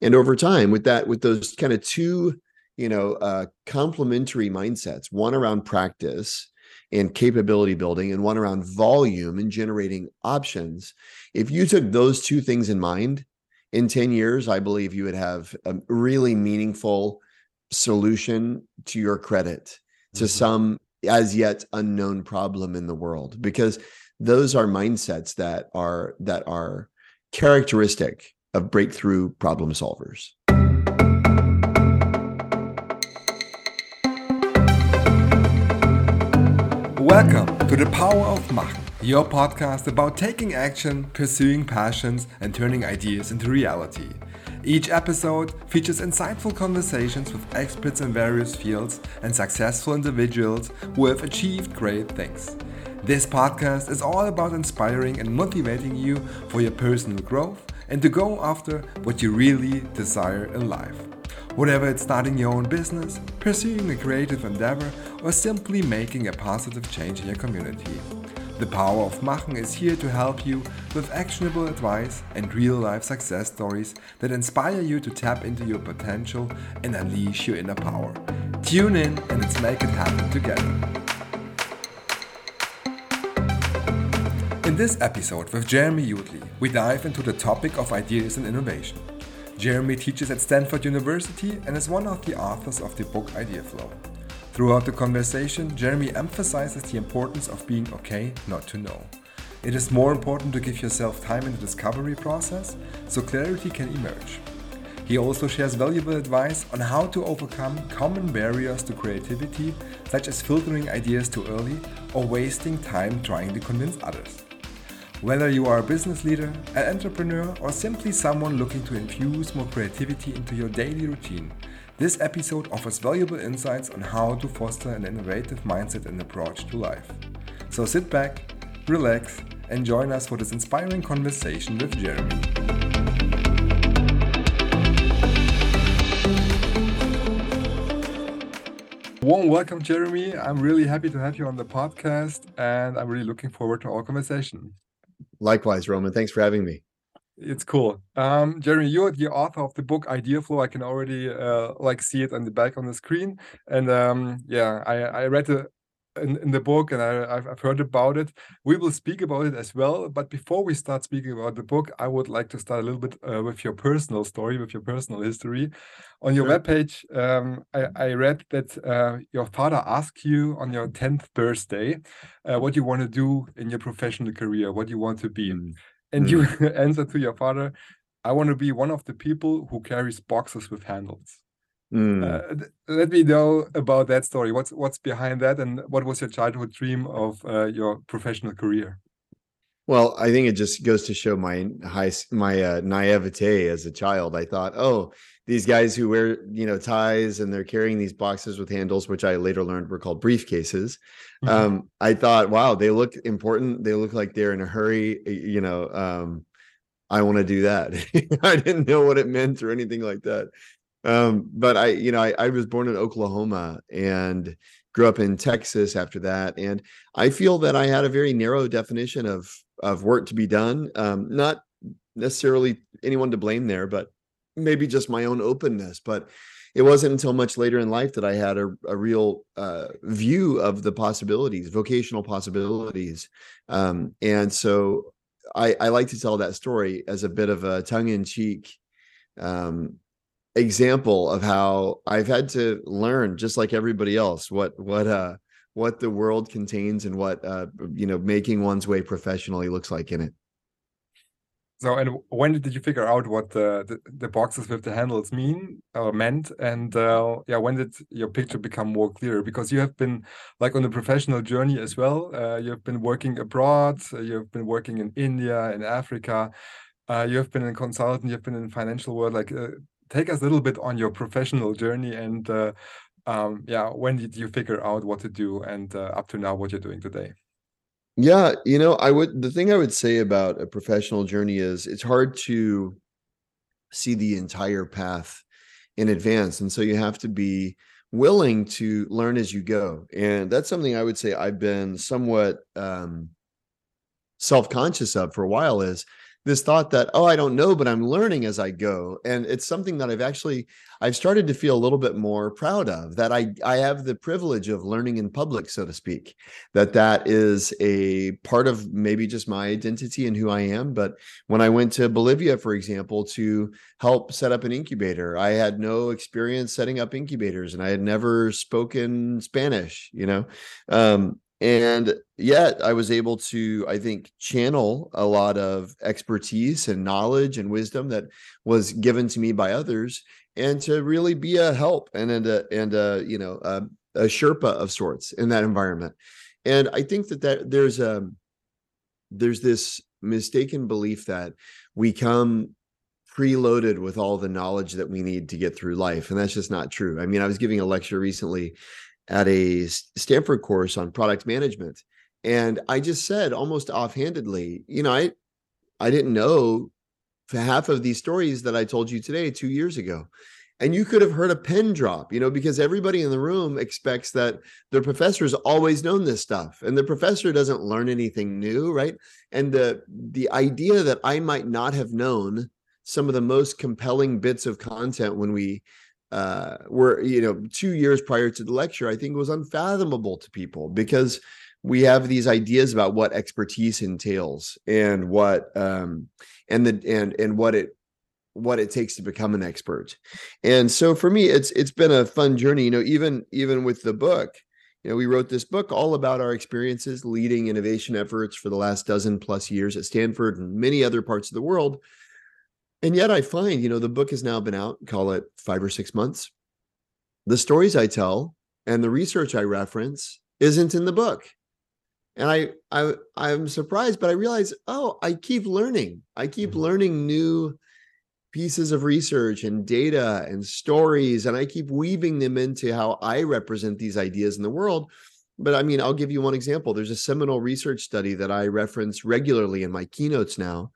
and over time with that with those kind of two you know uh complementary mindsets one around practice and capability building and one around volume and generating options if you took those two things in mind in 10 years i believe you would have a really meaningful solution to your credit to mm-hmm. some as yet unknown problem in the world because those are mindsets that are that are characteristic of breakthrough problem solvers welcome to the power of machen your podcast about taking action pursuing passions and turning ideas into reality each episode features insightful conversations with experts in various fields and successful individuals who have achieved great things. This podcast is all about inspiring and motivating you for your personal growth and to go after what you really desire in life. Whatever it's starting your own business, pursuing a creative endeavor, or simply making a positive change in your community. The Power of Machen is here to help you with actionable advice and real life success stories that inspire you to tap into your potential and unleash your inner power. Tune in and let's make it happen together. In this episode with Jeremy Utley, we dive into the topic of ideas and innovation. Jeremy teaches at Stanford University and is one of the authors of the book Ideaflow. Throughout the conversation, Jeremy emphasizes the importance of being okay not to know. It is more important to give yourself time in the discovery process so clarity can emerge. He also shares valuable advice on how to overcome common barriers to creativity, such as filtering ideas too early or wasting time trying to convince others. Whether you are a business leader, an entrepreneur, or simply someone looking to infuse more creativity into your daily routine, this episode offers valuable insights on how to foster an innovative mindset and approach to life. So sit back, relax, and join us for this inspiring conversation with Jeremy. Warm welcome, Jeremy. I'm really happy to have you on the podcast, and I'm really looking forward to our conversation. Likewise, Roman. Thanks for having me it's cool. Um, Jeremy, you're the author of the book Ideaflow. I can already uh, like see it on the back on the screen, and um, yeah, I I read the in, in the book and I, I've heard about it. We will speak about it as well. But before we start speaking about the book, I would like to start a little bit uh, with your personal story, with your personal history. On your sure. webpage, um, I, I, read that uh, your father asked you on your 10th birthday uh, what you want to do in your professional career, what you want to be. Mm and mm. you answer to your father i want to be one of the people who carries boxes with handles mm. uh, let me know about that story. What's what's behind that and what was your childhood dream of uh, your professional career? Well i think it just goes to show my high my uh, naivete as a child. I thought oh these guys who wear you know ties and they're carrying these boxes with handles which i later learned were called briefcases. Mm-hmm. um, i thought wow they look important. They look like they're in a hurry. You know um, i want to do that. I didn't know what it meant or anything like that um, but i you know I, I was born in oklahoma and grew up in texas after that and i feel that i had a very narrow definition of of work to be done. Um, not necessarily anyone to blame there but maybe just my own openness but it wasn't until much later in life that i had a, a real uh, view of the possibilities vocational possibilities. Um, and so I, I, like to tell that story as a bit of a tongue-in-cheek um, example of how i've had to learn just like everybody else what what uh what the world contains and what uh you know making one's way professionally looks like in it so, and when did you figure out what the, the, the boxes with the handles mean or meant? And uh, yeah, when did your picture become more clear? Because you have been like on a professional journey as well. Uh, you have been working abroad. Uh, you have been working in India, in Africa. Uh, you have been a consultant. You have been in financial world. Like, uh, take us a little bit on your professional journey and uh, um, yeah, when did you figure out what to do and up to now what you're doing today? Yeah, you know, I would the thing I would say about a professional journey is it's hard to see the entire path in advance. And so you have to be willing to learn as you go. And that's something I would say I've been somewhat um self-conscious of for a while is this thought that oh i don't know but i'm learning as i go. And it's something that i've actually i've started to feel a little bit more proud of that i i have the privilege of learning in public so to speak that that is a part of maybe just my identity and who i am. But when i went to bolivia for example to help set up an incubator i had no experience setting up incubators and i had never spoken spanish you know? Um, and yet i was able to i think channel a lot of expertise and knowledge and wisdom that was given to me by others and to really be a help and and a, and a you know a, a sherpa of sorts in that environment. And i think that that there's a um, there's this mistaken belief that we come preloaded with all the knowledge that we need to get through life and that's just not true. I mean i was giving a lecture recently at a Stanford course on product management. And I just said almost offhandedly, you know, I I didn't know half of these stories that I told you today 2 years ago. And you could have heard a pen drop, you know, because everybody in the room expects that the professor's always known this stuff and the professor doesn't learn anything new, right? And the the idea that I might not have known some of the most compelling bits of content when we uh, were you know two years prior to the lecture, I think was unfathomable to people because we have these ideas about what expertise entails and what um, and the and and what it what it takes to become an expert. And so for me, it's it's been a fun journey. You know, even even with the book, you know, we wrote this book all about our experiences leading innovation efforts for the last dozen plus years at Stanford and many other parts of the world and yet I find, you know, the book has now been out, call it five or six months. The stories I tell and the research I reference isn't in the book. And I I I'm surprised, but I realize, oh, I keep learning. I keep mm-hmm. learning new pieces of research and data and stories, and I keep weaving them into how I represent these ideas in the world. But I mean, I'll give you one example. There's a seminal research study that I reference regularly in my keynotes now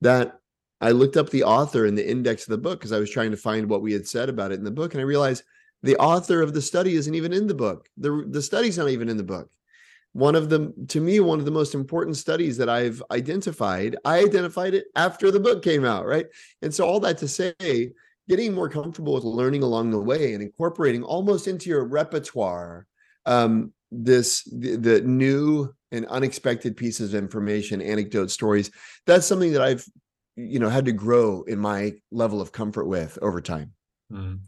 that I looked up the author in the index of the book because I was trying to find what we had said about it in the book, and I realized the author of the study isn't even in the book. the The study's not even in the book. One of the, to me, one of the most important studies that I've identified. I identified it after the book came out, right? And so all that to say, getting more comfortable with learning along the way and incorporating almost into your repertoire um, this the, the new and unexpected pieces of information, anecdote stories. That's something that I've you know had to grow in my level of comfort with over time. Mm.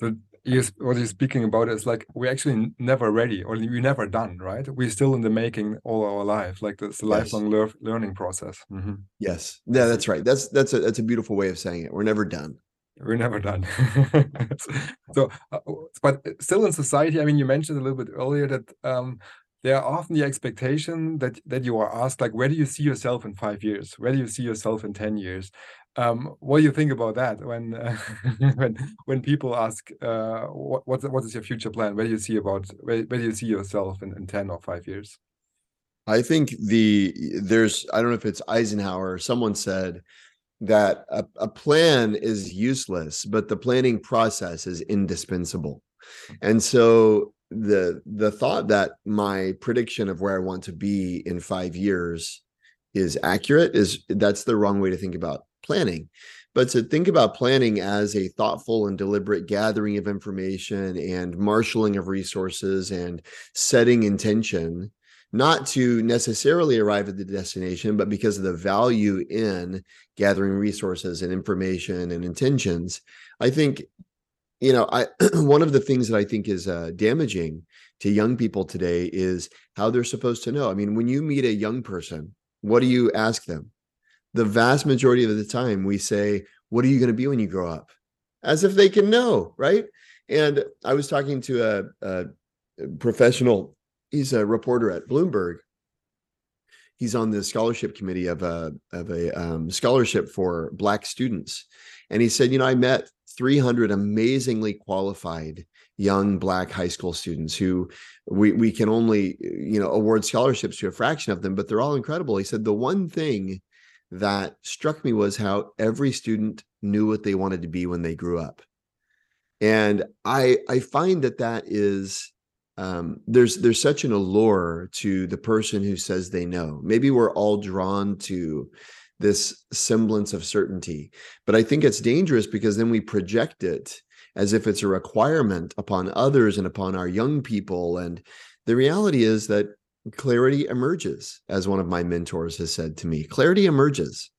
so you, what you're speaking about is like we're actually never ready or we're never done right? We're still in the making all our life like this yes. lifelong lear learning process. Mm -hmm. yes. Yeah that's right. That's that's a that's a beautiful way of saying it. We're never done. We're never done. So uh, but still in society i mean you mentioned a little bit earlier that um, there are often the expectation that that you are asked like where do you see yourself in five years? Where do you see yourself in 10 years? Um, what do you think about that when uh, when when people ask uh, what what, what is your future plan? Where do you see about where, where do you see yourself in, in 10 or 5 years? I think the there's i don't know if it's eisenhower someone said that a, a plan is useless but the planning process is indispensable. And so the the thought that my prediction of where I want to be in five years is accurate is that's the wrong way to think about planning. But to think about planning as a thoughtful and deliberate gathering of information and marshaling of resources and setting intention, not to necessarily arrive at the destination, but because of the value in gathering resources and information and intentions, I think you know i one of the things that i think is uh, damaging to young people today is how they're supposed to know. I mean when you meet a young person what do you ask them? The vast majority of the time we say what are you going to be when you grow up? As if they can know right? And i was talking to a, a professional he's a reporter at bloomberg. He's on the scholarship committee of a of a um, scholarship for black students. And he said you know i met 300 amazingly qualified young black high school students who we we can only you know award scholarships to a fraction of them but they're all incredible. He said the one thing that struck me was how every student knew what they wanted to be when they grew up. And i i find that that is um, there's there's such an allure to the person who says they know. Maybe we're all drawn to this semblance of certainty. But I think it's dangerous because then we project it as if it's a requirement upon others and upon our young people. And the reality is that clarity emerges, as one of my mentors has said to me clarity emerges.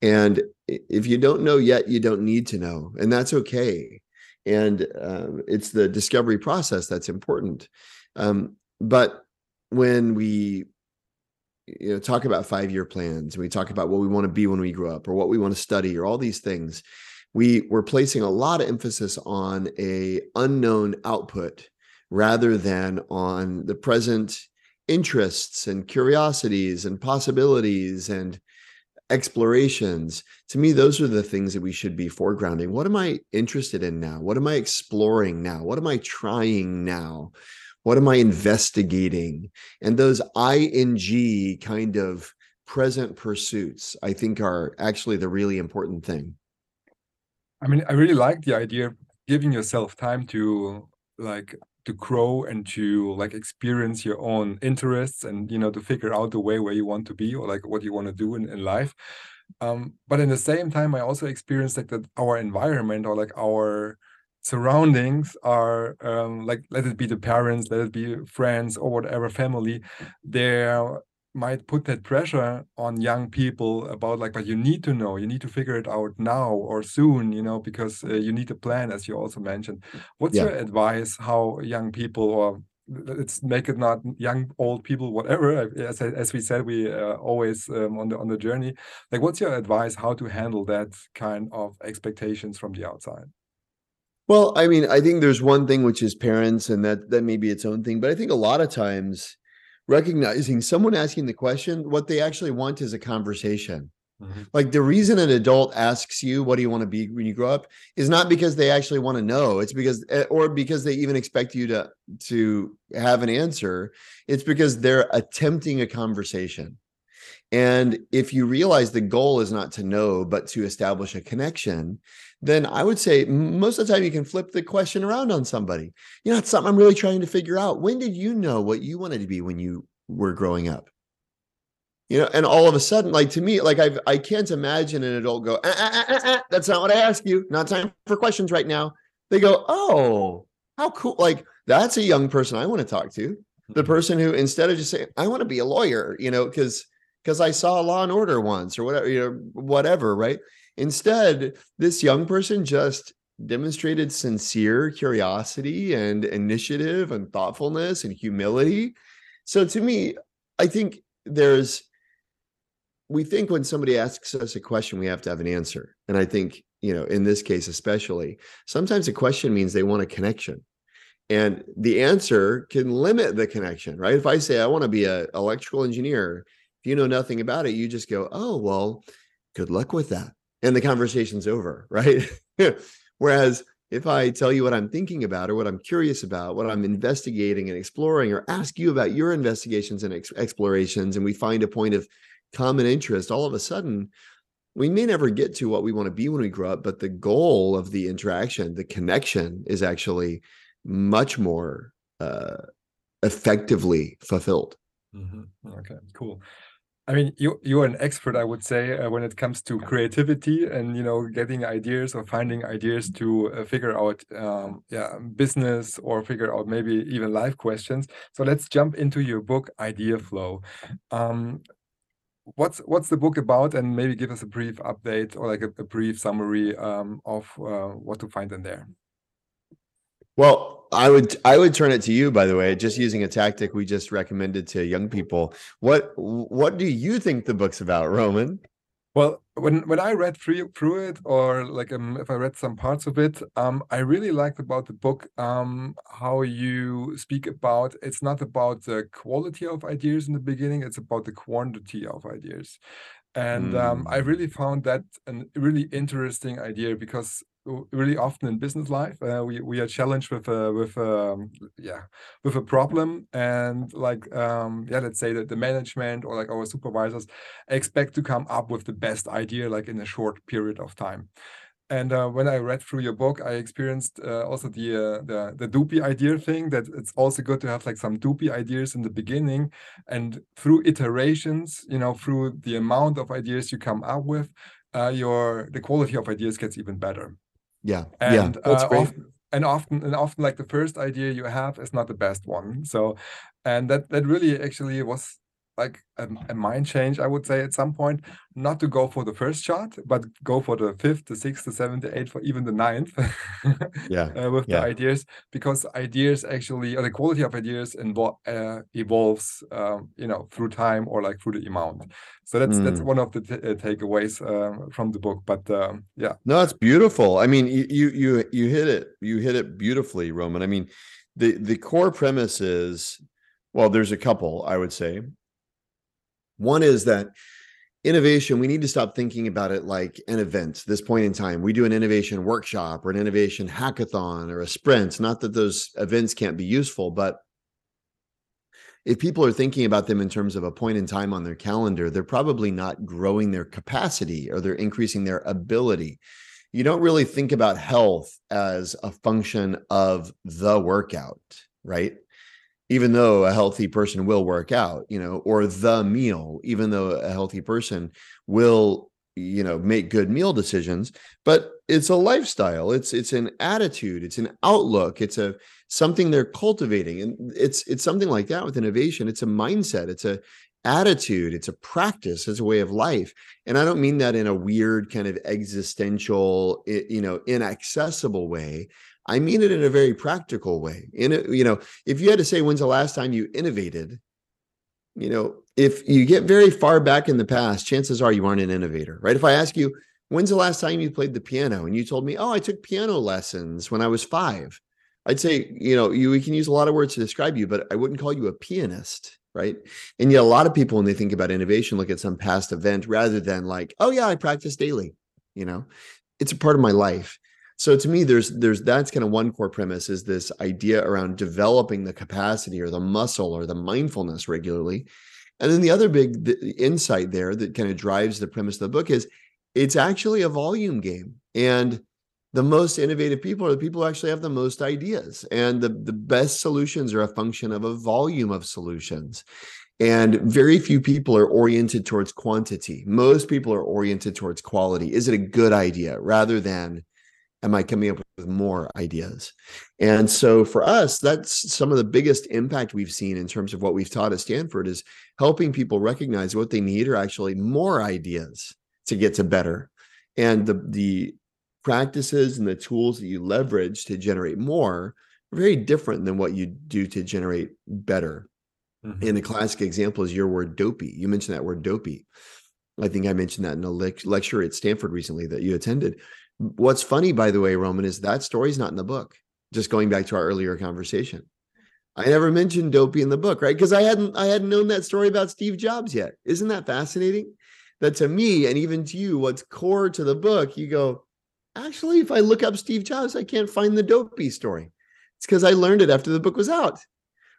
And if you don't know yet, you don't need to know. And that's okay. And uh, it's the discovery process that's important. Um, but when we you know talk about five year plans and we talk about what we want to be when we grow up or what we want to study or all these things. We were placing a lot of emphasis on a unknown output rather than on the present interests and curiosities and possibilities and explorations. To me those are the things that we should be foregrounding. What am i interested in now? What am i exploring now? What am i trying now what am I investigating? And those ing kind of present pursuits, I think, are actually the really important thing. I mean, I really like the idea of giving yourself time to like to grow and to like experience your own interests and you know to figure out the way where you want to be or like what you want to do in, in life um but in the same time i also experienced like that our environment or like our surroundings are um, like let it be the parents let it be friends or whatever family they might put that pressure on young people about like but you need to know you need to figure it out now or soon you know because uh, you need a plan as you also mentioned what's yeah. your advice how young people or let's make it not young old people whatever as, as we said we uh, always um, on the on the journey like what's your advice how to handle that kind of expectations from the outside well, I mean, I think there's one thing which is parents, and that that may be its own thing. But I think a lot of times recognizing someone asking the question, what they actually want is a conversation. Mm-hmm. Like the reason an adult asks you, "What do you want to be when you grow up?" is not because they actually want to know. It's because, eh, or because they even expect you to to have an answer. It's because they're attempting a conversation. And if you realize the goal is not to know, but to establish a connection, then I would say most of the time you can flip the question around on somebody. You know, it's something I'm really trying to figure out. When did you know what you wanted to be when you were growing up? You know, and all of a sudden, like to me, like I've I can't imagine an adult go, ah, ah, ah, ah that's not what I asked you. Not time for questions right now. They go, oh, how cool! Like that's a young person I want to talk to. The mm-hmm. person who instead of just saying, I want to be a lawyer, you know, because because I saw Law and Order once or whatever, you know, whatever, right? Instead, this young person just demonstrated sincere curiosity and initiative and thoughtfulness and humility. So to me, I think there's we think when somebody asks us a question, we have to have an answer. And I think, you know, in this case, especially, sometimes a question means they want a connection. And the answer can limit the connection, right? If I say I want to be an electrical engineer, if you know nothing about it, you just go, oh, well, good luck with that and the conversation's over, right? Whereas if I tell you what I'm thinking about or what I'm curious about, what I'm investigating and exploring, or ask you about your investigations and ex- explorations, and we find a point of common interest, all of a sudden, we may never get to what we want to be when we grow up, but the goal of the interaction, the connection, is actually much more uh, effectively fulfilled. Mm-hmm. Okay, cool. I mean, you you're an expert, I would say, uh, when it comes to creativity and you know getting ideas or finding ideas to uh, figure out, um, yeah, business or figure out maybe even life questions. So let's jump into your book, Ideaflow. Um, what's what's the book about, and maybe give us a brief update or like a, a brief summary um, of uh, what to find in there. Well, I would I would turn it to you by the way, just using a tactic we just recommended to young people. What what do you think the book's about, Roman? Well, when when I read through through it, or like um, if I read some parts of it, um, I really liked about the book um, how you speak about. It's not about the quality of ideas in the beginning; it's about the quantity of ideas, and um, I mm. really found that a really interesting idea because really often in business life uh, we we are challenged with a with a um, yeah with a problem and like um yeah let's say that the management or like our supervisors expect to come up with the best idea like in a short period of time and uh, when I read through your book, I experienced uh, also the, uh, the the Dopey idea thing. That it's also good to have like some doopy ideas in the beginning, and through iterations, you know, through the amount of ideas you come up with, uh, your the quality of ideas gets even better. Yeah, and yeah, that's uh, great. Often, and often and often like the first idea you have is not the best one. So, and that that really actually was like a, a, mind change, I would say, at some point, not to go for the first shot, but go for the fifth, the sixth, the seventh, the eighth, for even the ninth. yeah, uh, with yeah. the ideas, because ideas actually, or the quality of ideas invo- uh, evolves, um, you know, through time or like through the amount. So that's mm. that's one of the t- uh, takeaways uh, from the book. But um, yeah, no, it's beautiful. I mean, you you you hit it, you hit it beautifully, Roman. I mean, the the core premise is well, there's a couple, I would say. One is that innovation, we need to stop thinking about it like an event, this point in time. We do an innovation workshop or an innovation hackathon or a sprint. Not that those events can't be useful, but if people are thinking about them in terms of a point in time on their calendar, they're probably not growing their capacity or they're increasing their ability. You don't really think about health as a function of the workout, right? Even though a healthy person will work out, you know, or the meal, even though a healthy person will, you know, make good meal decisions, but it's a lifestyle. It's it's an attitude, it's an outlook, it's a something they're cultivating. And it's it's something like that with innovation. It's a mindset, it's a attitude, it's a practice, it's a way of life. And I don't mean that in a weird kind of existential, you know, inaccessible way. I mean it in a very practical way. In it, you know, if you had to say when's the last time you innovated, you know, if you get very far back in the past, chances are you aren't an innovator, right? If I ask you, when's the last time you played the piano and you told me, oh, I took piano lessons when I was five, I'd say, you know, you we can use a lot of words to describe you, but I wouldn't call you a pianist, right? And yet a lot of people when they think about innovation look at some past event rather than like, oh yeah, I practice daily, you know. It's a part of my life so to me there's there's that's kind of one core premise is this idea around developing the capacity or the muscle or the mindfulness regularly. And then the other big insight there that kind of drives the premise of the book is it's actually a volume game. And the most innovative people are the people who actually have the most ideas. And the, the best solutions are a function of a volume of solutions. And very few people are oriented towards quantity. Most people are oriented towards quality. Is it a good idea? Rather than am I coming up with more ideas? And so for us, that's some of the biggest impact we've seen in terms of what we've taught at Stanford is helping people recognize what they need are actually more ideas to get to better. And the the practices and the tools that you leverage to generate more are very different than what you do to generate better. Mm-hmm. And the classic example is your word dopey. You mentioned that word dopey. I think I mentioned that in a le- lecture at Stanford recently that you attended. What's funny, by the way, Roman, is that story's not in the book. Just going back to our earlier conversation. I never mentioned Dopey in the book, right? Because I hadn't I hadn't known that story about Steve Jobs yet. Isn't that fascinating? That to me and even to you, what's core to the book, you go, actually, if I look up Steve Jobs, I can't find the Dopey story. It's because I learned it after the book was out.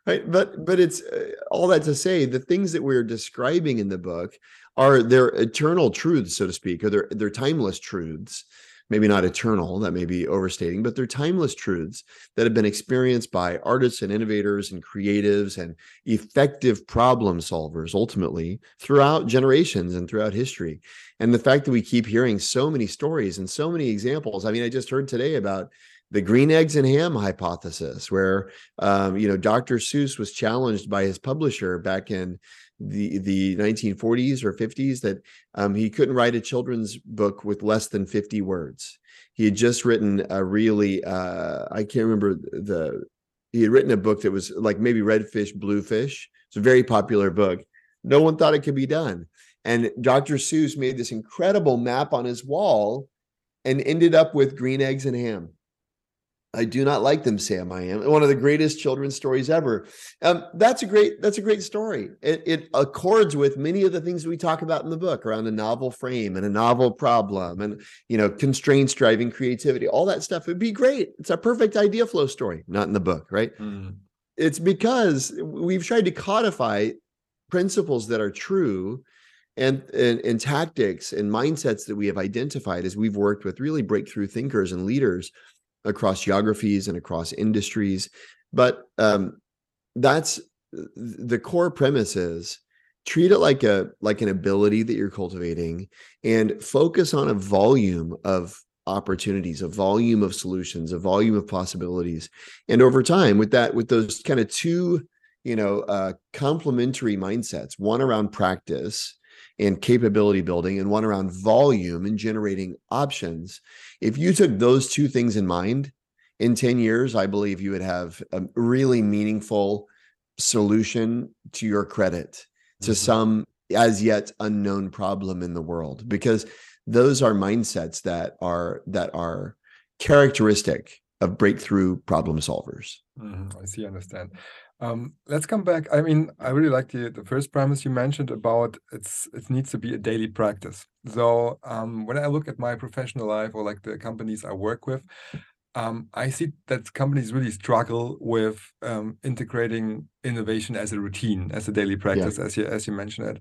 Right. But but it's uh, all that to say the things that we're describing in the book are their eternal truths, so to speak, or they're, they're timeless truths maybe not eternal, that may be overstating, but they're timeless truths that have been experienced by artists and innovators and creatives and effective problem solvers ultimately throughout generations and throughout history. And the fact that we keep hearing so many stories and so many examples. I mean, I just heard today about the green eggs and ham hypothesis, where um, you know Dr. Seuss was challenged by his publisher back in the the 1940s or 50s that um, he couldn't write a children's book with less than 50 words. He had just written a really uh, I can't remember the he had written a book that was like maybe Red Fish, Blue Fish. It's a very popular book. No one thought it could be done. And Dr. Seuss made this incredible map on his wall and ended up with green eggs and ham. I do not like them, Sam. I am one of the greatest children's stories ever. Um, that's a great. That's a great story. It, it, accords with many of the things we talk about in the book around a novel frame and a novel problem, and you know, constraints driving creativity. All that stuff would be great. It's a perfect idea flow story. Not in the book, right? Mm. It's because we've tried to codify principles that are true and, and and tactics and mindsets that we have identified as we've worked with really breakthrough thinkers and leaders across geographies and across industries. But um, that's the core premise is treat it like a like an ability that you're cultivating and focus on a volume of opportunities a volume of solutions a volume of possibilities. And over time with that with those kind of two you know uh complementary mindsets one around practice and capability building and one around volume and generating options if you took those two things in mind in 10 years i believe you would have a really meaningful solution to your credit to mm-hmm. some as yet unknown problem in the world because those are mindsets that are that are characteristic of breakthrough problem solvers mm-hmm. i see understand um, let's come back. I mean, I really like the the first premise you mentioned about it's it needs to be a daily practice. So um, when I look at my professional life or like the companies I work with, um, I see that companies really struggle with um, integrating innovation as a routine, as a daily practice, yeah. as you as you mentioned it.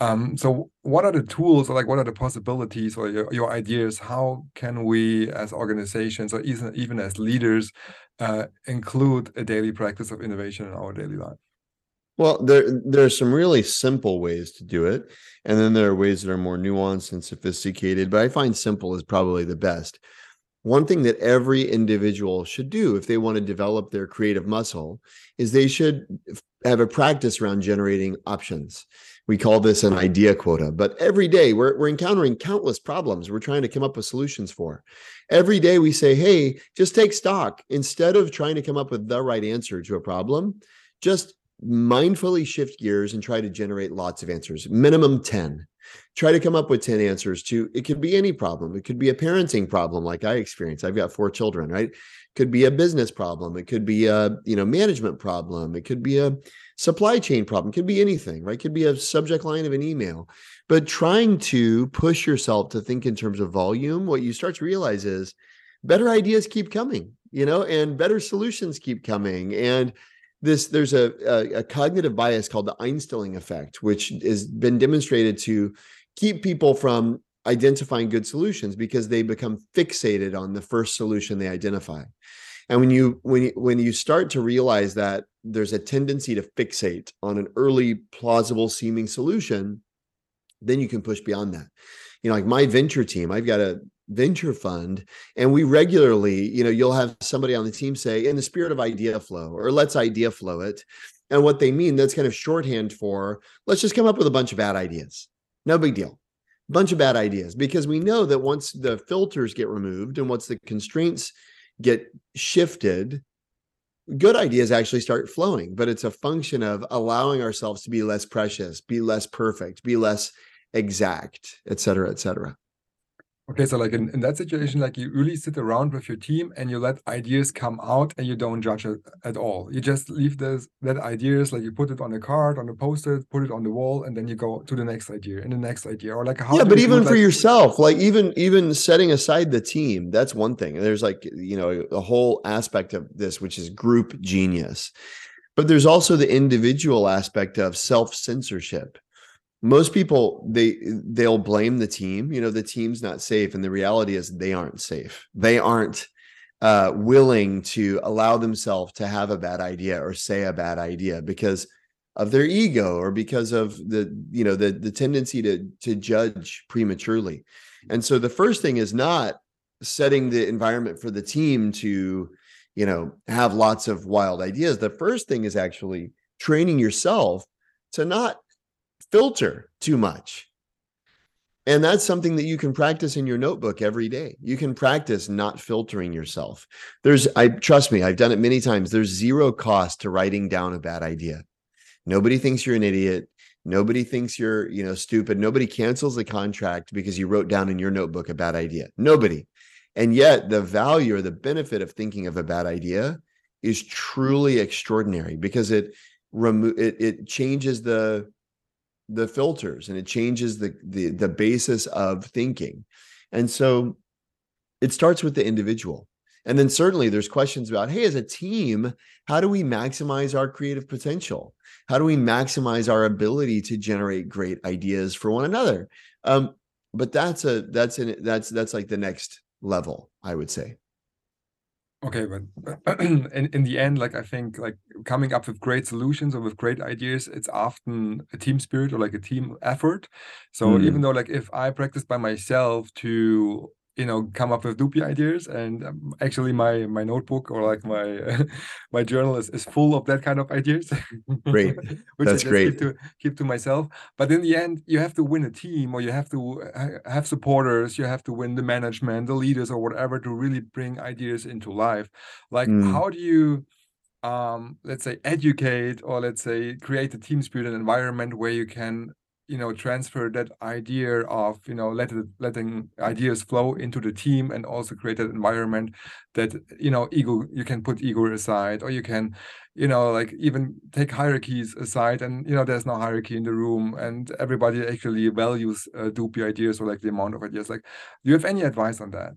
Um, so, what are the tools, or like what are the possibilities, or your, your ideas? How can we, as organizations, or even even as leaders, uh, include a daily practice of innovation in our daily life? Well, there there are some really simple ways to do it, and then there are ways that are more nuanced and sophisticated. But I find simple is probably the best one thing that every individual should do if they want to develop their creative muscle is they should have a practice around generating options. We call this an idea quota, but every day we're, we're encountering countless problems we're trying to come up with solutions for. Every day we say, hey, just take stock. Instead of trying to come up with the right answer to a problem, just mindfully shift gears and try to generate lots of answers, minimum 10 try to come up with 10 answers to it could be any problem. It could be a parenting problem like i experience i've got four children right? It could be a business problem. It could be a you know management problem. It could be a supply chain problem. It could be anything right? It could be a subject line of an email. But trying to push yourself to think in terms of volume what you start to realize is better ideas keep coming you know and better solutions keep coming. And this there's a, a, a cognitive bias called the Einstellung effect, which has been demonstrated to keep people from identifying good solutions because they become fixated on the first solution they identify. And when you when you, when you start to realize that there's a tendency to fixate on an early plausible seeming solution, then you can push beyond that. You know, like my venture team, I've got a venture fund and we regularly you know you'll have somebody on the team say in the spirit of idea flow or let's idea flow it and what they mean that's kind of shorthand for let's just come up with a bunch of bad ideas. No big deal. Bunch of bad ideas because we know that once the filters get removed and once the constraints get shifted good ideas actually start flowing but it's a function of allowing ourselves to be less precious be less perfect be less exact et cetera et cetera Okay, so like in, in that situation, like you really sit around with your team and you let ideas come out and you don't judge it at all. You just leave this that ideas, like you put it on a card, on a post-it, put it on the wall, and then you go to the next idea and the next idea. Or like how Yeah, but even for like... yourself, like even even setting aside the team, that's one thing. There's like, you know, a whole aspect of this, which is group genius. But there's also the individual aspect of self-censorship most people they they'll blame the team. You know the team's not safe and the reality is they aren't safe. They aren't uh, willing to allow themselves to have a bad idea or say a bad idea because of their ego or because of the you know the the tendency to to judge prematurely. And so the first thing is not setting the environment for the team to you know have lots of wild ideas. The first thing is actually training yourself to not filter too much. And that's something that you can practice in your notebook every day. You can practice not filtering yourself. There's, I trust me, I've done it many times. There's zero cost to writing down a bad idea. Nobody thinks you're an idiot. Nobody thinks you're, you know, stupid. Nobody cancels the contract because you wrote down in your notebook a bad idea. Nobody. And yet the value or the benefit of thinking of a bad idea is truly extraordinary because it remo- it, it changes the the filters and it changes the, the the basis of thinking and so it starts with the individual And then certainly there's questions about, hey, as a team, how do we maximize our creative potential? How do we maximize our ability to generate great ideas for one another? Um, but that's a that's an that's that's like the next level, I would say. Okay, but in in the end, like I think like coming up with great solutions or with great ideas, it's often a team spirit or like a team effort. So Mm, even though like if I practice by myself to you know come up with loopy ideas and um, actually my my notebook or like my my journal is, is full of that kind of ideas great. which i That's just great. keep to keep to myself but in the end you have to win a team or you have to have supporters you have to win the management the leaders or whatever to really bring ideas into life like Mm. how do you um let's say educate or let's say create a team spirit and environment where you can you know transfer that idea of you know let letting ideas flow into the team and also create an environment that you know ego you can put ego aside or you can you know like even take hierarchies aside and you know there's no hierarchy in the room and everybody actually values uh, doopy ideas or like the amount of ideas like do you have any advice on that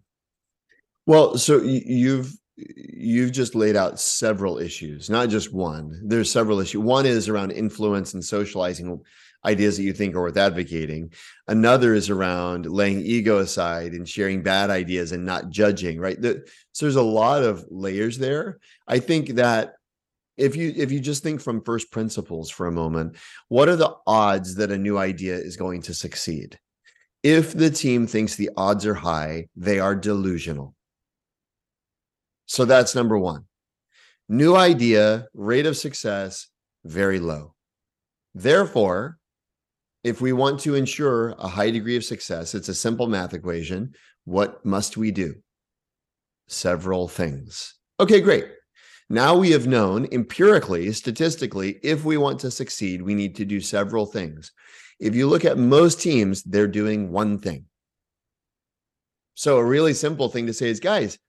Well, so you've you've just laid out several issues, not just one. There's several issues. One is around influence and socializing ideas that you think are worth advocating. Another is around laying ego aside and sharing bad ideas and not judging, right? The, so there's a lot of layers there. I think that if you if you just think from first principles for a moment, what are the odds that a new idea is going to succeed? If the team thinks the odds are high, they are delusional. So that's number one. New idea, rate of success, very low. Therefore, if we want to ensure a high degree of success, it's a simple math equation. What must we do? Several things. Okay, great. Now we have known empirically, statistically, if we want to succeed, we need to do several things. If you look at most teams, they're doing one thing. So, a really simple thing to say is, guys,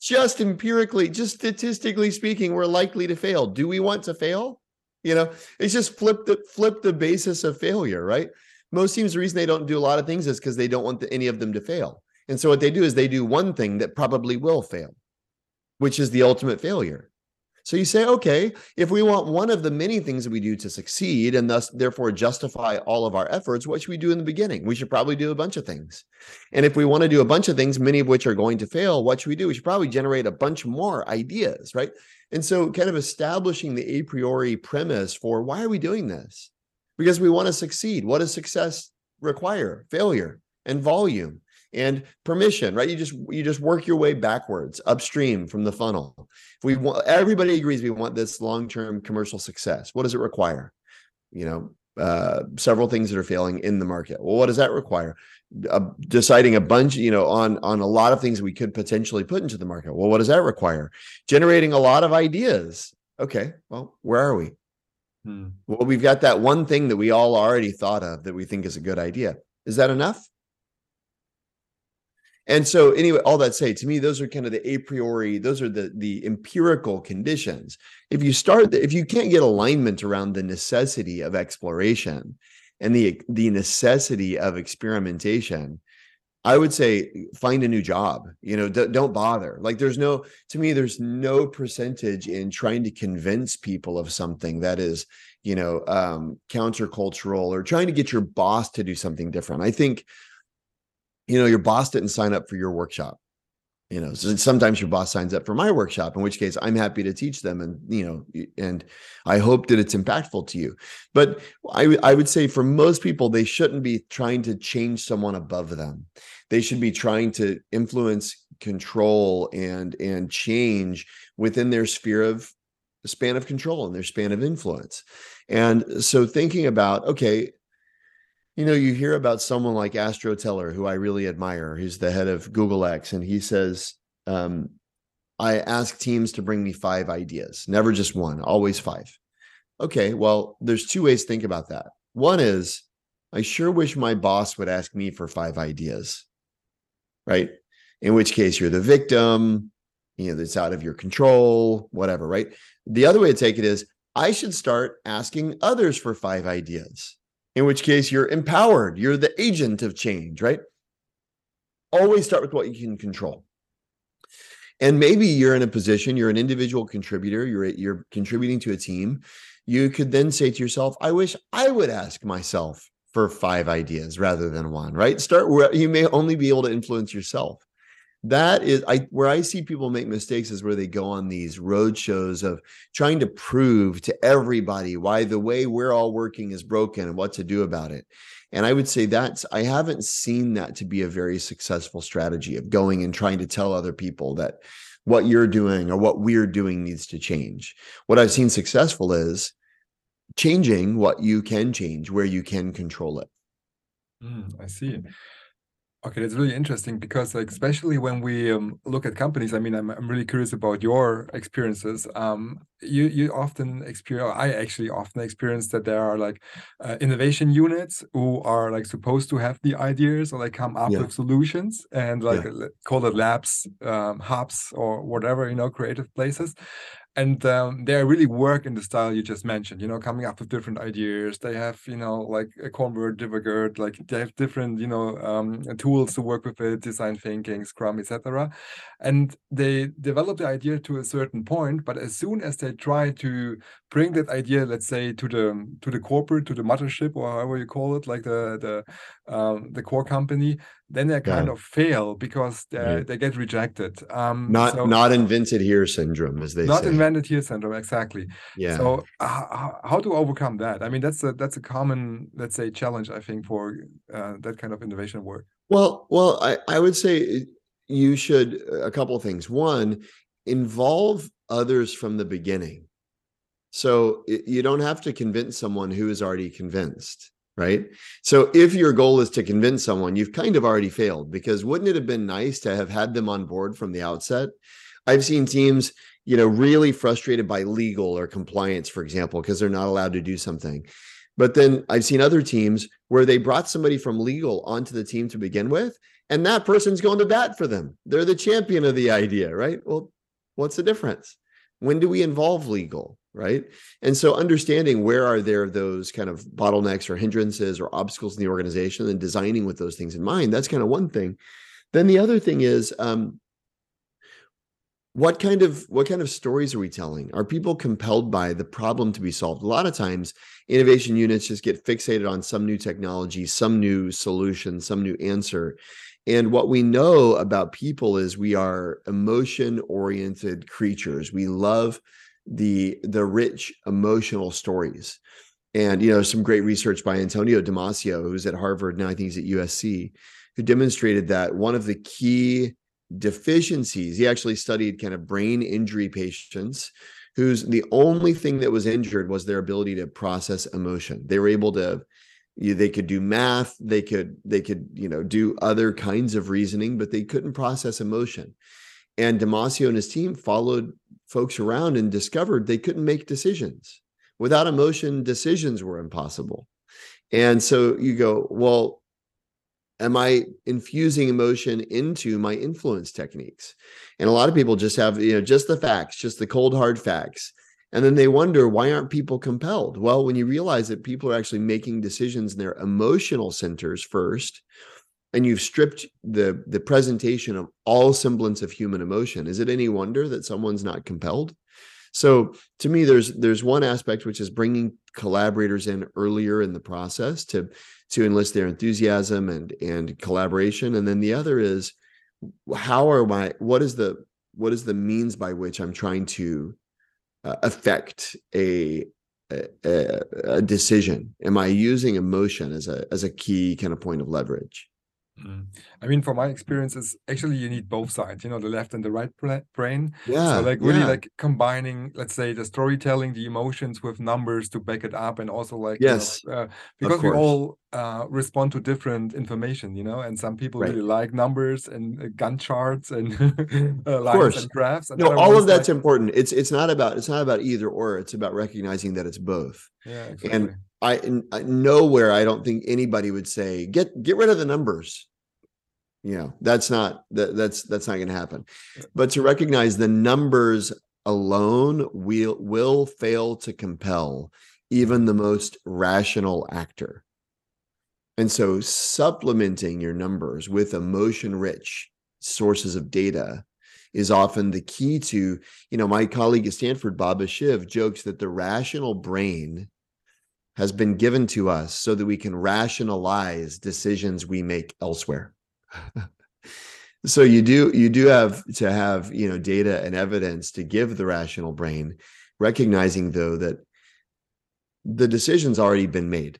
just empirically, just statistically speaking, we're likely to fail. Do we want to fail? You know, it's just flip the flip the basis of failure, right? Most teams, the reason they don't do a lot of things is because they don't want the, any of them to fail. And so what they do is they do one thing that probably will fail, which is the ultimate failure. So you say, okay, if we want one of the many things that we do to succeed and thus therefore justify all of our efforts, what should we do in the beginning? We should probably do a bunch of things. And if we want to do a bunch of things, many of which are going to fail, what should we do? We should probably generate a bunch more ideas, right? And so kind of establishing the a priori premise for why are we doing this? Because we want to succeed. What does success require? Failure and volume and permission right? You just you just work your way backwards upstream from the funnel. If we want everybody agrees we want this long-term commercial success. What does it require? You know uh, several things that are failing in the market. Well what does that require? Uh, deciding a bunch you know on on a lot of things we could potentially put into the market. Well what does that require? Generating a lot of ideas. Okay well where are we? Hmm. well we've got that one thing that we all already thought of that we think is a good idea. Is that enough and so anyway, all that say to me, those are kind of the a priori, those are the the empirical conditions. If you start if you can't get alignment around the necessity of exploration and the the necessity of experimentation, I would say find a new job. You know, d- don't bother. Like there's no to me, there's no percentage in trying to convince people of something that is, you know, um, countercultural or trying to get your boss to do something different. I think you know your boss didn't sign up for your workshop you know so sometimes your boss signs up for my workshop in which case i'm happy to teach them and you know and i hope that it's impactful to you. But i i would say for most people they shouldn't be trying to change someone above them. They should be trying to influence control and and change within their sphere of span of control and their span of influence. And so thinking about okay you know, you hear about someone like Astro Teller, who I really admire. He's the head of Google X, and he says, um, I ask teams to bring me five ideas, never just one, always five. Okay, well, there's two ways to think about that. One is, I sure wish my boss would ask me for five ideas, right? In which case, you're the victim, you know, that's out of your control, whatever, right? The other way to take it is, I should start asking others for five ideas in which case you're empowered. You're the agent of change, right? Always start with what you can control. and maybe you're in a position you're an individual contributor you're you're contributing to a team you could then say to yourself i wish i would ask myself for five ideas rather than one right start where you may only be able to influence yourself that is i where i see people make mistakes is where they go on these road shows of trying to prove to everybody why the way we're all working is broken and what to do about it. And i would say that's i haven't seen that to be a very successful strategy of going and trying to tell other people that what you're doing or what we're doing needs to change. What i've seen successful is changing what you can change where you can control it. Mm, i see Okay, that's really interesting because, like, especially when we um, look at companies, I mean, I'm, I'm really curious about your experiences. Um, you you often experience, I actually often experience that there are like uh, innovation units who are like supposed to have the ideas or like come up Yeah. with solutions and like Yeah. call it labs, um, hubs, or whatever, you know, creative places and um, they really work in the style you just mentioned you know coming up with different ideas. They have you know like a convert divigert like they have different you know um, tools to work with it design thinking scrum etc and they develop the idea to a certain point but as soon as they try to bring that idea let's say to the to the corporate to the mothership or however you call it like the the um, the core company then they kind Yeah. of fail because they Right. they get rejected um not so- not invented here syndrome as they not say invented here syndrome exactly yeah so how, how to overcome that i mean that's a that's a common let's say challenge i think for uh, that kind of innovation work Well, well, I, I would say you should a couple of things. One, involve others from the beginning. So you don't have to convince someone who is already convinced, right? So if your goal is to convince someone, you've kind of already failed because wouldn't it have been nice to have had them on board from the outset? I've seen teams, you know, really frustrated by legal or compliance, for example, because they're not allowed to do something. But then I've seen other teams where they brought somebody from legal onto the team to begin with, and that person's going to bat for them. They're the champion of the idea, right? Well, what's the difference? When do we involve legal, right? And so understanding where are there those kind of bottlenecks or hindrances or obstacles in the organization and designing with those things in mind, that's kind of one thing. Then the other thing is um, what kind of what kind of stories are we telling are people compelled by the problem to be solved a lot of times innovation units just get fixated on some new technology some new solution some new answer and what we know about people is we are emotion oriented creatures we love the the rich emotional stories and you know some great research by antonio damasio who's at harvard now i think he's at usc who demonstrated that one of the key deficiencies. He actually studied kind of brain injury patients whose the only thing that was injured was their ability to process emotion. They were able to you, they could do math, they could they could, you know, do other kinds of reasoning, but they couldn't process emotion. And Damasio and his team followed folks around and discovered they couldn't make decisions. Without emotion, decisions were impossible. And so you go, well, am i infusing emotion into my influence techniques and a lot of people just have you know just the facts just the cold hard facts and then they wonder why aren't people compelled? Well when you realize that people are actually making decisions in their emotional centers first and you've stripped the the presentation of all semblance of human emotion is it any wonder that someone's not compelled? So to me there's there's one aspect which is bringing collaborators in earlier in the process to to enlist their enthusiasm and and collaboration. And then the other is how are my what is the what is the means by which i'm trying to uh, affect a, a a decision? Am i using emotion as a as a key kind of point of leverage Mm. I mean, from my experience, is actually you need both sides, you know, the left and the right brain. yeah so, like, really, yeah. like combining, let's say, the storytelling, the emotions with numbers to back it up, and also, like, you know, Yes, uh, because we all uh, respond to different information, you know, and some people Right. really like numbers and uh, Gantt charts and uh, lines course. and graphs. And no all of that's like- important it's it's not about it's not about either or it's about recognizing that it's both yeah, exactly. and I, I nowhere I don't think anybody would say get get rid of the numbers. You know, that's not that that's that's not going to happen. But to recognize the numbers alone will will fail to compel even the most rational actor. And so supplementing your numbers with emotion rich sources of data is often the key to, you know, my colleague at Stanford, Baba Shiv, jokes that the rational brain has been given to us so that we can rationalize decisions we make elsewhere. so you do you do have to have you know data and evidence to give the rational brain recognizing though that the decision's already been made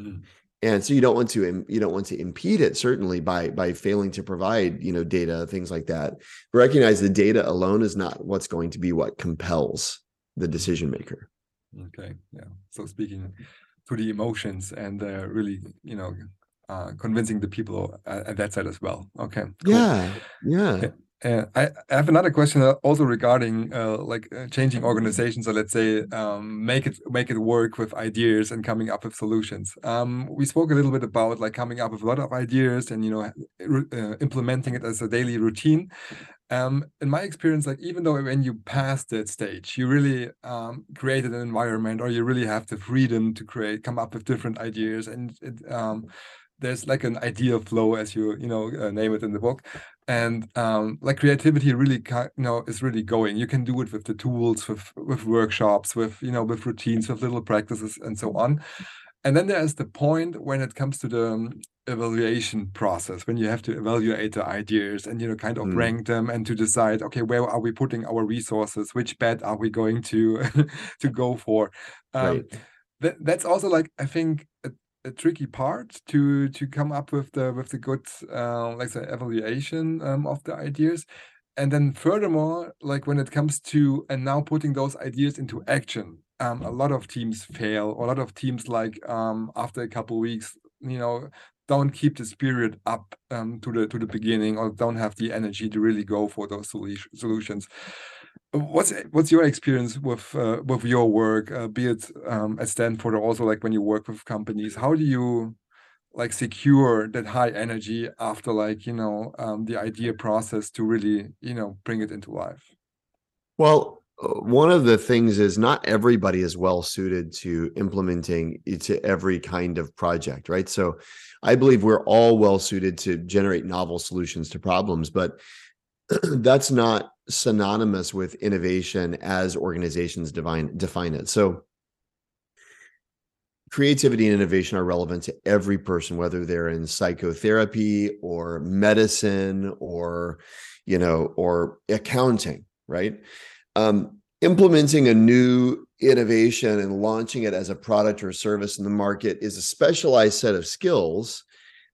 mm. and so you don't want to you don't want to impede it certainly by by failing to provide you know data things like that recognize the data alone is not what's going to be what compels the decision maker okay yeah so speaking to the emotions and uh, really you know uh, convincing the people at, at, that side as well. Okay. Cool. Yeah. Yeah. Uh, I have another question uh, also regarding uh, like uh, changing organizations. or let's say um, make it make it work with ideas and coming up with solutions. Um, we spoke a little bit about like coming up with a lot of ideas and you know uh, implementing it as a daily routine. Um, in my experience, like even though when you pass that stage, you really um, created an environment, or you really have the freedom to create, come up with different ideas, and it, um, there's like an Ideaflow as you you know uh, name it in the book. And um, like creativity really you know is really going. You can do it with the tools with with workshops with you know with routines with little practices and so on and then there's the point when it comes to the um, evaluation process when you have to evaluate the ideas and you know kind of mm. rank them and to decide okay where are we putting our resources which bet are we going to to go for um, right. that, that's also like i think a a tricky part to to come up with the with the good uh, like the evaluation um, of the ideas and then furthermore like when it comes to and now putting those ideas into action um, a lot of teams fail or a lot of teams like um, after a couple weeks you know don't keep the spirit up um, to the to the beginning or don't have the energy to really go for those solutions. What's what's your experience with uh, with your work uh, be it um, at stanford or also like when you work with companies? How do you like secure that high energy after like you know um, the idea process to really you know bring it into life? Well one of the things is not everybody is well suited to implementing to every kind of project right so i believe we're all well suited to generate novel solutions to problems but that's not synonymous with innovation as organizations define define it. So creativity and innovation are relevant to every person whether they're in psychotherapy or medicine or you know or accounting right um, implementing a new innovation and launching it as a product or service in the market is a specialized set of skills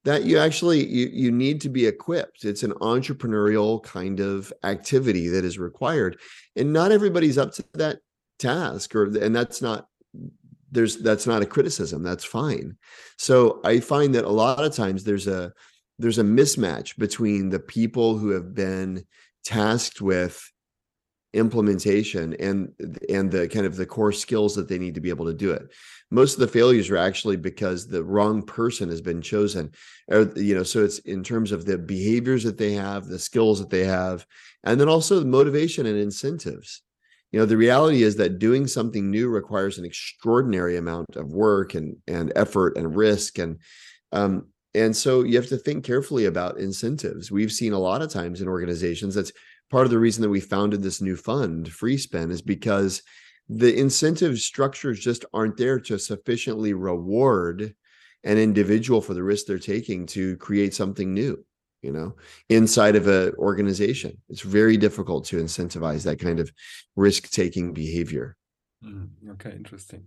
that you actually you, you need to be equipped. It's an entrepreneurial kind of activity that is required and not everybody's up to that task or and that's not there's that's not a criticism that's fine. So i find that a lot of times there's a there's a mismatch between the people who have been tasked with implementation and and the kind of the core skills that they need to be able to do it. Most of the failures are actually because the wrong person has been chosen. Or you know so it's in terms of the behaviors that they have the skills that they have and then also the motivation and incentives. You know the reality is that doing something new requires an extraordinary amount of work and and effort and risk and um and so you have to think carefully about incentives. We've seen a lot of times in organizations that's part of the reason that we founded this new fund, FreeSpin, is because the incentive structures just aren't there to sufficiently reward an individual for the risk they're taking to create something new you know inside of an organization. It's very difficult to incentivize that kind of risk taking behavior. Mm, okay interesting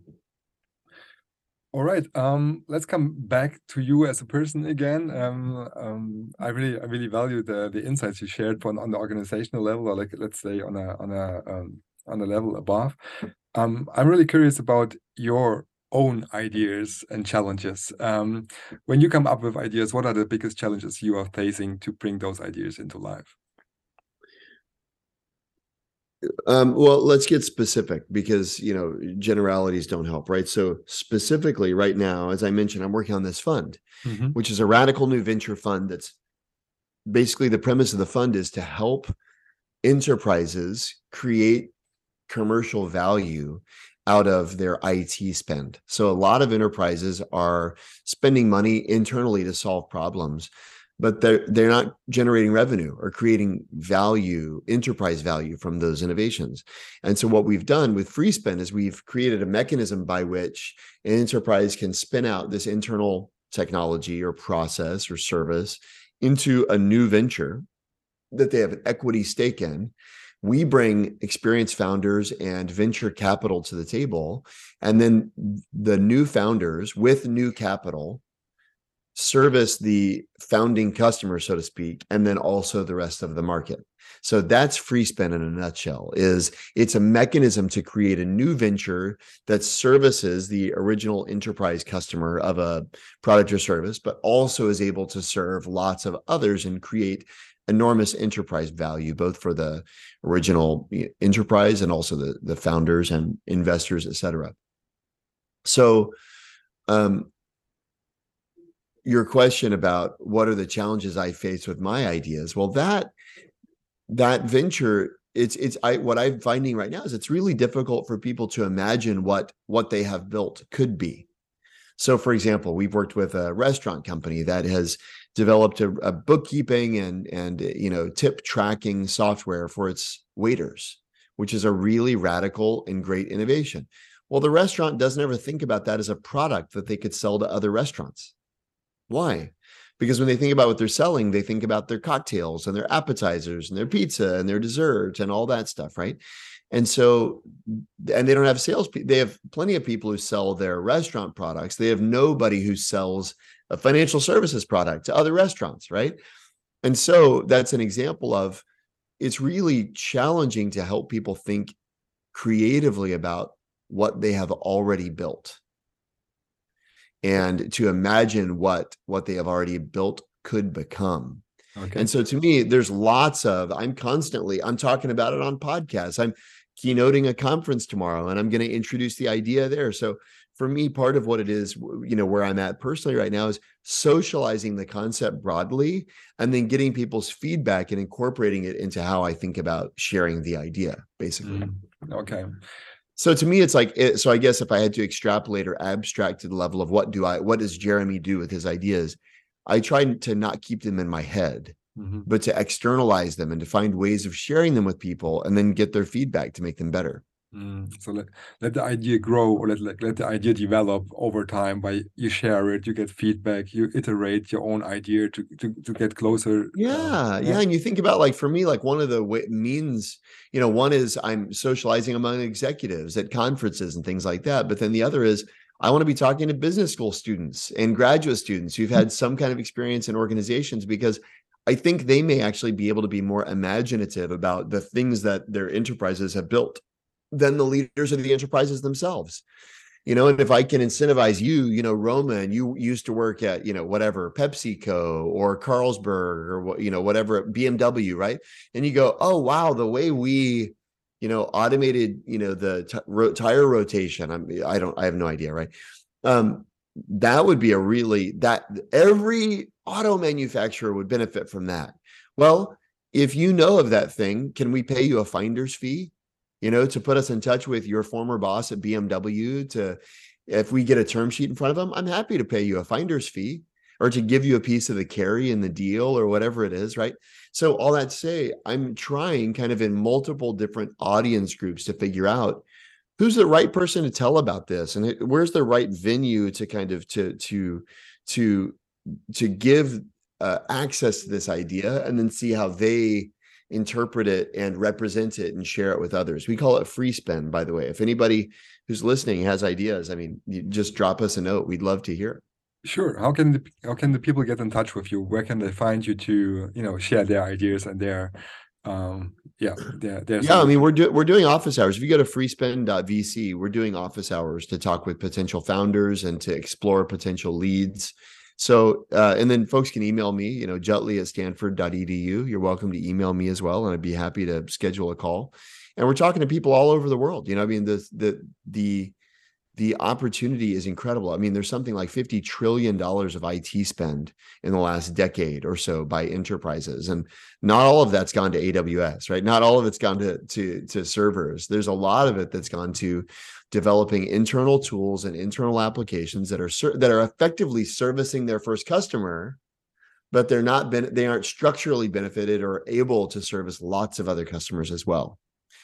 all right. Um, let's come back to you as a person again. Um, um, I really, I really value the the insights you shared on, on the organizational level, or like let's say on a on a um, on a level above. Um, I'm really curious about your own ideas and challenges. Um, when you come up with ideas, what are the biggest challenges you are facing to bring those ideas into life? Um, well, let's get specific because you know generalities don't help, right? So specifically, right now, as I mentioned, I'm working on this fund, mm-hmm. which is a radical new venture fund. That's basically the premise of the fund is to help enterprises create commercial value out of their IT spend. So a lot of enterprises are spending money internally to solve problems but they're they're not generating revenue or creating value enterprise value from those innovations. And so what we've done with FreeSpin is we've created a mechanism by which an enterprise can spin out this internal technology or process or service into a new venture that they have an equity stake in. We bring experienced founders and venture capital to the table and then the new founders with new capital service the founding customer so to speak and then also the rest of the market. So that's FreeSpin in a nutshell is it's a mechanism to create a new venture that services the original enterprise customer of a product or service but also is able to serve lots of others and create enormous enterprise value both for the original enterprise and also the the founders and investors et cetera. So um your question about what are the challenges i face with my ideas well that that venture it's it's i what i'm finding right now is it's really difficult for people to imagine what what they have built could be so for example we've worked with a restaurant company that has developed a, a bookkeeping and and you know tip tracking software for its waiters, which is a really radical and great innovation. Well, the restaurant doesn't ever think about that as a product that they could sell to other restaurants. Why? Because when they think about what they're selling, they think about their cocktails and their appetizers and their pizza and their dessert and all that stuff, right? And so, and they don't have sales. They have plenty of people who sell their restaurant products. They have nobody who sells a financial services product to other restaurants, right? And so that's an example of it's really challenging to help people think creatively about what they have already built and to imagine what what they have already built could become okay. and so to me there's lots of i'm constantly i'm talking about it on podcasts i'm keynoting a conference tomorrow and i'm going to introduce the idea there so for me, part of what it is, you know, where I'm at personally right now is socializing the concept broadly and then getting people's feedback and incorporating it into how I think about sharing the idea, basically. Mm, okay. So to me, it's like, it, so I guess if I had to extrapolate or abstract to the level of what do I, what does Jeremy do with his ideas? I try to not keep them in my head, mm-hmm. but to externalize them and to find ways of sharing them with people and then get their feedback to make them better. Mm, so let, let the idea grow or let, let, let the idea develop over time by you share it, you get feedback, you iterate your own idea to to, to get closer. Yeah, uh, yeah. And you think about like for me, like one of the w- means, you know, one is I'm socializing among executives at conferences and things like that. But then the other is I want to be talking to business school students and graduate students who've had some kind of experience in organizations because I think they may actually be able to be more imaginative about the things that their enterprises have built than the leaders of the enterprises themselves. You know and if i can incentivize you you know roman you used to work at you know whatever pepsico or carlsberg or you know whatever bmw right? And you go oh wow the way we you know automated you know the t- ro- tire rotation i'm i don't i have no idea right? Um that would be a really that every auto manufacturer would benefit from that. Well if you know of that thing can we pay you a finder's fee you know, to put us in touch with your former boss at BMW to if we get a term sheet in front of them, I'm happy to pay you a finder's fee or to give you a piece of the carry in the deal or whatever it is, right? So all that say, I'm trying kind of in multiple different audience groups to figure out who's the right person to tell about this and where's the right venue to kind of to to to to give uh, access to this idea and then see how they interpret it and represent it and share it with others. We call it FreeSpin, by the way. If anybody who's listening has ideas, I mean, just drop us a note. We'd love to hear. Sure. How can the how can the people get in touch with you? Where can they find you to you know share their ideas and their um yeah their, their yeah i mean we're doing we're doing office hours if you go to freespin.vc we're doing office hours to talk with potential founders and to explore potential leads so, uh, and then folks can email me, you know, jutley at stanford.edu. You're welcome to email me as well. And I'd be happy to schedule a call. And we're talking to people all over the world. You know, I mean, the, the, the, the opportunity is incredible. I mean, there's something like $50 trillion of IT spend in the last decade or so by enterprises. And not all of that's gone to AWS, right? Not all of it's gone to, to, to servers. There's a lot of it that's gone to developing internal tools and internal applications that are that are effectively servicing their first customer but they're not been they aren't structurally benefited or able to service lots of other customers as well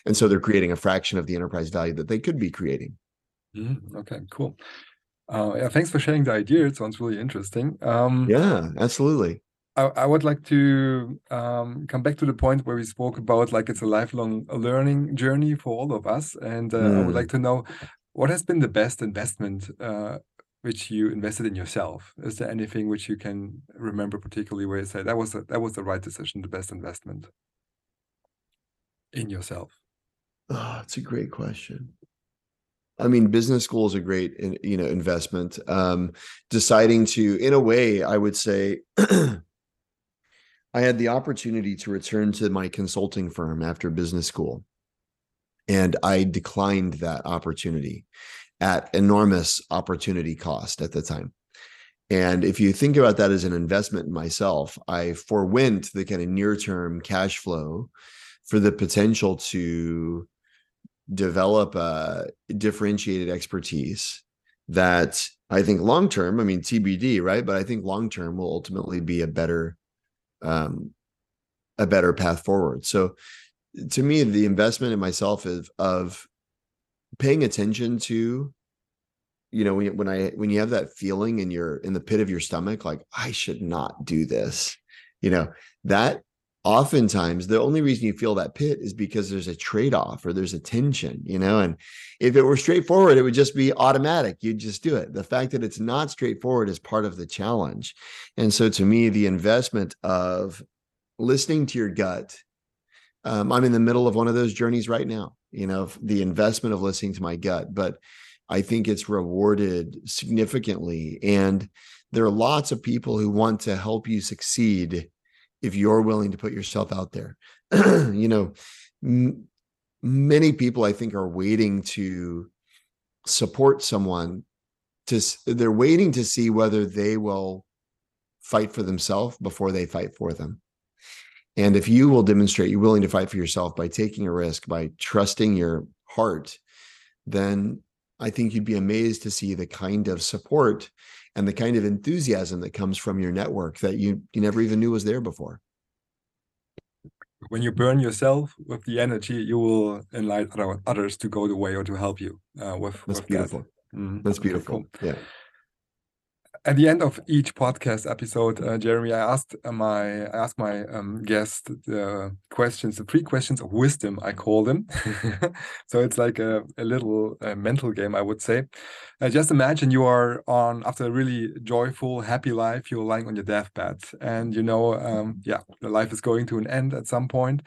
and so they're creating a fraction of the enterprise value that they could be creating mm, okay cool uh, yeah thanks for sharing the idea it sounds really interesting um, yeah absolutely I, I, would like to um, come back to the point where we spoke about like it's a lifelong learning journey for all of us and uh, mm. i would mm. like to know what has been the best investment uh, which you invested in yourself? Is there anything which you can remember particularly where you say that was a, that was the right decision, the best investment in yourself? Oh, it's a great question. I mean, business school is a great, you know, investment. Um, deciding to, in a way, I would say, I had the opportunity to return to my consulting firm after business school, and I declined that opportunity at enormous opportunity cost at the time. And if you think about that as an investment in myself, I forwent the kind of near term cash flow for the potential to develop a differentiated expertise that I think long term, I mean TBD, right? But I think long term will ultimately be a better um a better path forward. So to me, the investment in myself is of paying attention to you know when, when i when you have that feeling in your in the pit of your stomach like i should not do this you know that oftentimes the only reason you feel that pit is because there's a trade-off or there's a tension you know and if it were straightforward it would just be automatic. You'd just do it. The fact that it's not straightforward is part of the challenge. And so to me the investment of listening to your gut um, i'm in the middle of one of those journeys right now you know the investment of listening to my gut but i think it's rewarded significantly. And there are lots of people who want to help you succeed if you're willing to put yourself out there. You know m- many people i think are waiting to support someone to they're waiting to see whether they will fight for themselves before they fight for them. And if you will demonstrate you're willing to fight for yourself by taking a risk, by trusting your heart, then I think you'd be amazed to see the kind of support and the kind of enthusiasm that comes from your network that you you never even knew was there before. When you burn yourself with the energy, you will enlighten others to go the way or to help you uh, with. That's with beautiful. That. Mm -hmm. That's beautiful. Cool. Yeah at the end of each podcast episode, uh, Jeremy, I asked my I asked my um, guest the questions, the three questions of wisdom, I call them. so it's like a, a little uh, mental game, I would say. Uh, just imagine you are on after a really joyful, happy life. You're lying on your deathbed, and you know, um, yeah, the life is going to an end at some point.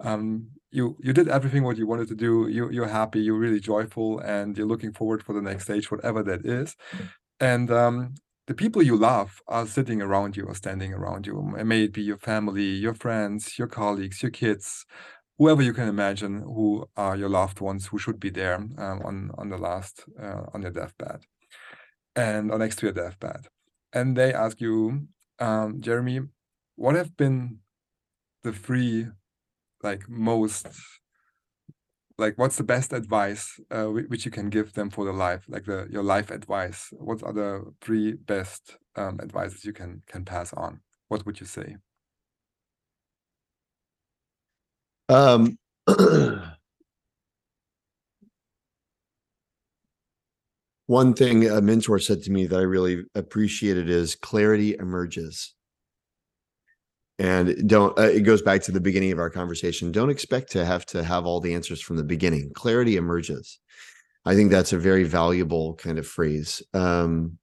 Um, you you did everything what you wanted to do. You you're happy. You're really joyful, and you're looking forward for the next stage, whatever that is. And um, the people you love are sitting around you or standing around you. May it be your family, your friends, your colleagues, your kids, whoever you can imagine who are your loved ones who should be there um, on on the last uh, on your deathbed and or next to your deathbed. And they ask you, um, Jeremy, what have been the three like most like what's the best advice uh, which you can give them for the life like the your life advice? What are the three best um, advices you can can pass on? What would you say? Um one thing a mentor said to me that i really appreciated is clarity emerges and don't uh, it goes back to the beginning of our conversation. Don't expect to have to have all the answers from the beginning. Clarity emerges. I think that's a very valuable kind of phrase. Um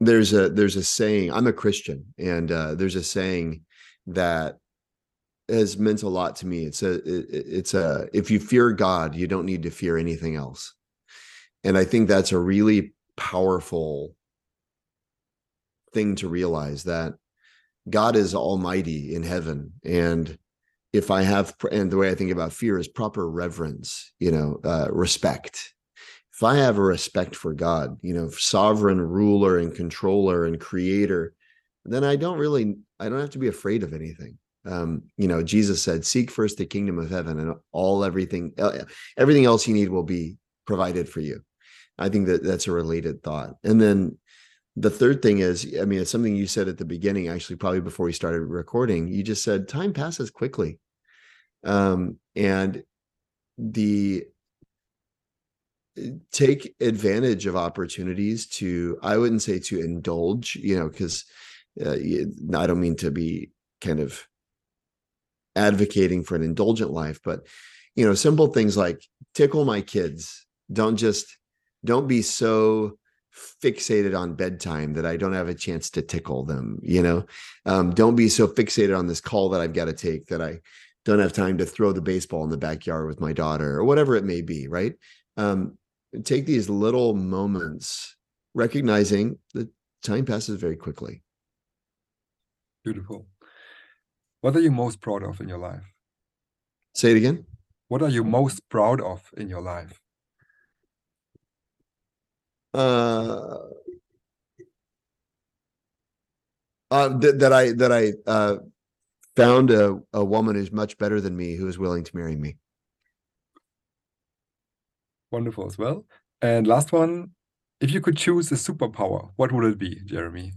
there's a there's a saying i'm a christian and uh there's a saying that has meant a lot to me. It's a it, it's a if you fear god you don't need to fear anything else. And i think that's a really powerful thing to realize that God is almighty in heaven. And if I have, and the way I think about fear is proper reverence, you know, uh, respect. If I have a respect for God, you know, sovereign ruler and controller and creator, then I don't really, I don't have to be afraid of anything. Um, you know, Jesus said, seek first the kingdom of heaven and all everything, uh, everything else you need will be provided for you. I think that that's a related thought. And then the third thing is, I mean, it's something you said at the beginning, actually, probably before we started recording. You just said time passes quickly. Um, and the take advantage of opportunities to i wouldn't say to indulge you know because uh, i don't mean to be kind of advocating for an indulgent life but you know simple things like tickle my kids don't just don't be so fixated on bedtime that i don't have a chance to tickle them you know? Um, don't be so fixated on this call that i've got to take that i don't have time to throw the baseball in the backyard with my daughter or whatever it may be right? Um, take these little moments recognizing that time passes very quickly. Beautiful. What are you most proud of in your life? Say it again? What are you most proud of in your life uh, uh th- that i that i uh found a, a woman who's much better than me who is willing to marry me wonderful as well. And last one, if you could choose a superpower, what would it be, Jeremy?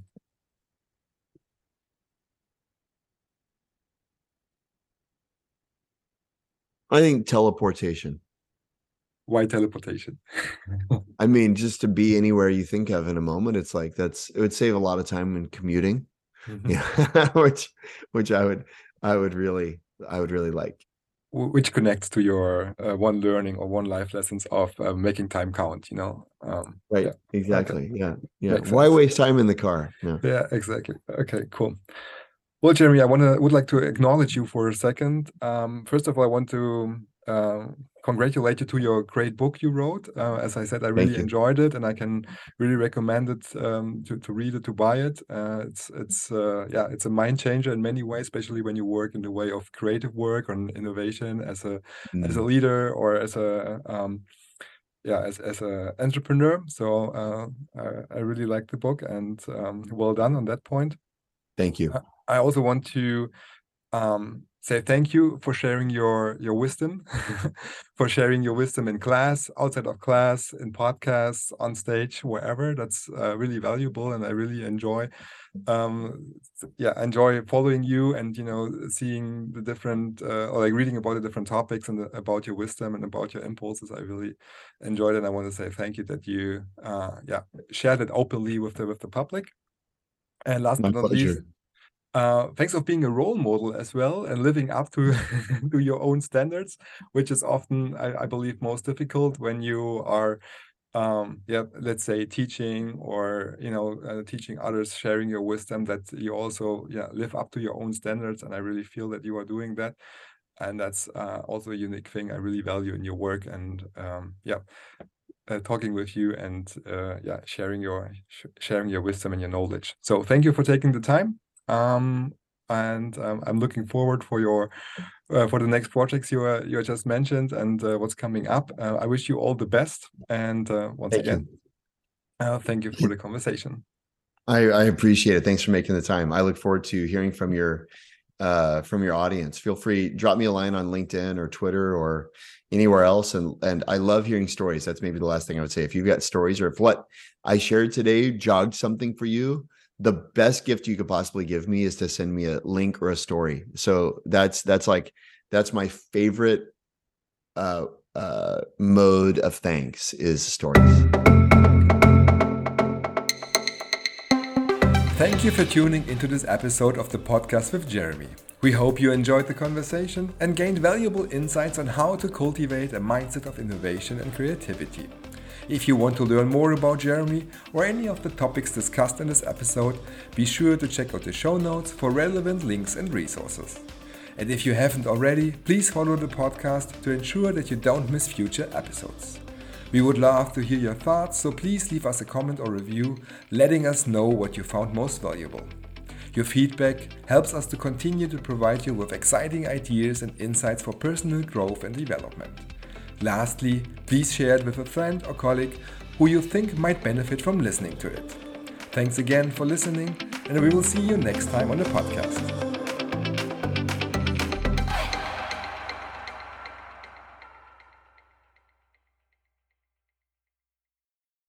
I think teleportation. Why teleportation? I mean, just to be anywhere you think of in a moment, it's like that's it would save a lot of time in commuting. Mm-hmm. Yeah, which which I would I would really I would really like which connects to your uh, one learning or one life lessons of uh, making time count you know um, right yeah. exactly okay. yeah yeah Makes why sense. waste time in the car yeah. yeah exactly okay cool well jeremy i want to would like to acknowledge you for a second um, first of all i want to uh, congratulate you to your great book you wrote. Uh, as I said, I really enjoyed it, and I can really recommend it um, to to read it, to buy it. Uh, it's it's uh, yeah, it's a mind changer in many ways, especially when you work in the way of creative work or innovation as a mm. as a mm. leader or as a um, yeah as as a entrepreneur. So uh, I, I, really like the book, and um, well done on that point. Thank you. I also want to um, say thank you for sharing your your wisdom for sharing your wisdom in class outside of class in podcasts on stage wherever. That's uh, really valuable and i really enjoy um yeah enjoy following you and you know seeing the different uh, or like reading about the different topics and the, about your wisdom and about your impulses. I really enjoyed it and i want to say thank you that you uh yeah shared it openly with the with the public. And last My but not pleasure. least uh, thanks for being a role model as well and living up to to your own standards, which is often, I, I believe, most difficult when you are, um, yeah, let's say teaching or you know uh, teaching others, sharing your wisdom. That you also yeah live up to your own standards, and I really feel that you are doing that, and that's uh, also a unique thing I really value in your work. And um, yeah, uh, talking with you and uh, yeah sharing your sh sharing your wisdom and your knowledge so thank you for taking the time um, and um, I'm looking forward for your uh, for the next projects you uh, you just mentioned and uh, what's coming up. Uh, I wish you all the best. And uh, once thank again, you. Uh, thank you for the conversation. I, I, appreciate it. Thanks for making the time. I look forward to hearing from your from your audience. Feel free drop me a line on LinkedIn or Twitter or anywhere else. And and I love hearing stories. That's maybe the last thing I would say. If you've got stories or if what I shared today jogged something for you the best gift you could possibly give me is to send me a link or a story. So that's that's like that's my favorite uh uh mode of thanks is stories. Thank you for tuning into this episode of the podcast with Jeremy. We hope you enjoyed the conversation and gained valuable insights on how to cultivate a mindset of innovation and creativity. If you want to learn more about Jeremy or any of the topics discussed in this episode, be sure to check out the show notes for relevant links and resources. And if you haven't already, please follow the podcast to ensure that you don't miss future episodes. We would love to hear your thoughts, so please leave us a comment or review, letting us know what you found most valuable. Your feedback helps us to continue to provide you with exciting ideas and insights for personal growth and development. Lastly, please share it with a friend or colleague who you think might benefit from listening to it. Thanks again for listening, and we will see you next time on the podcast.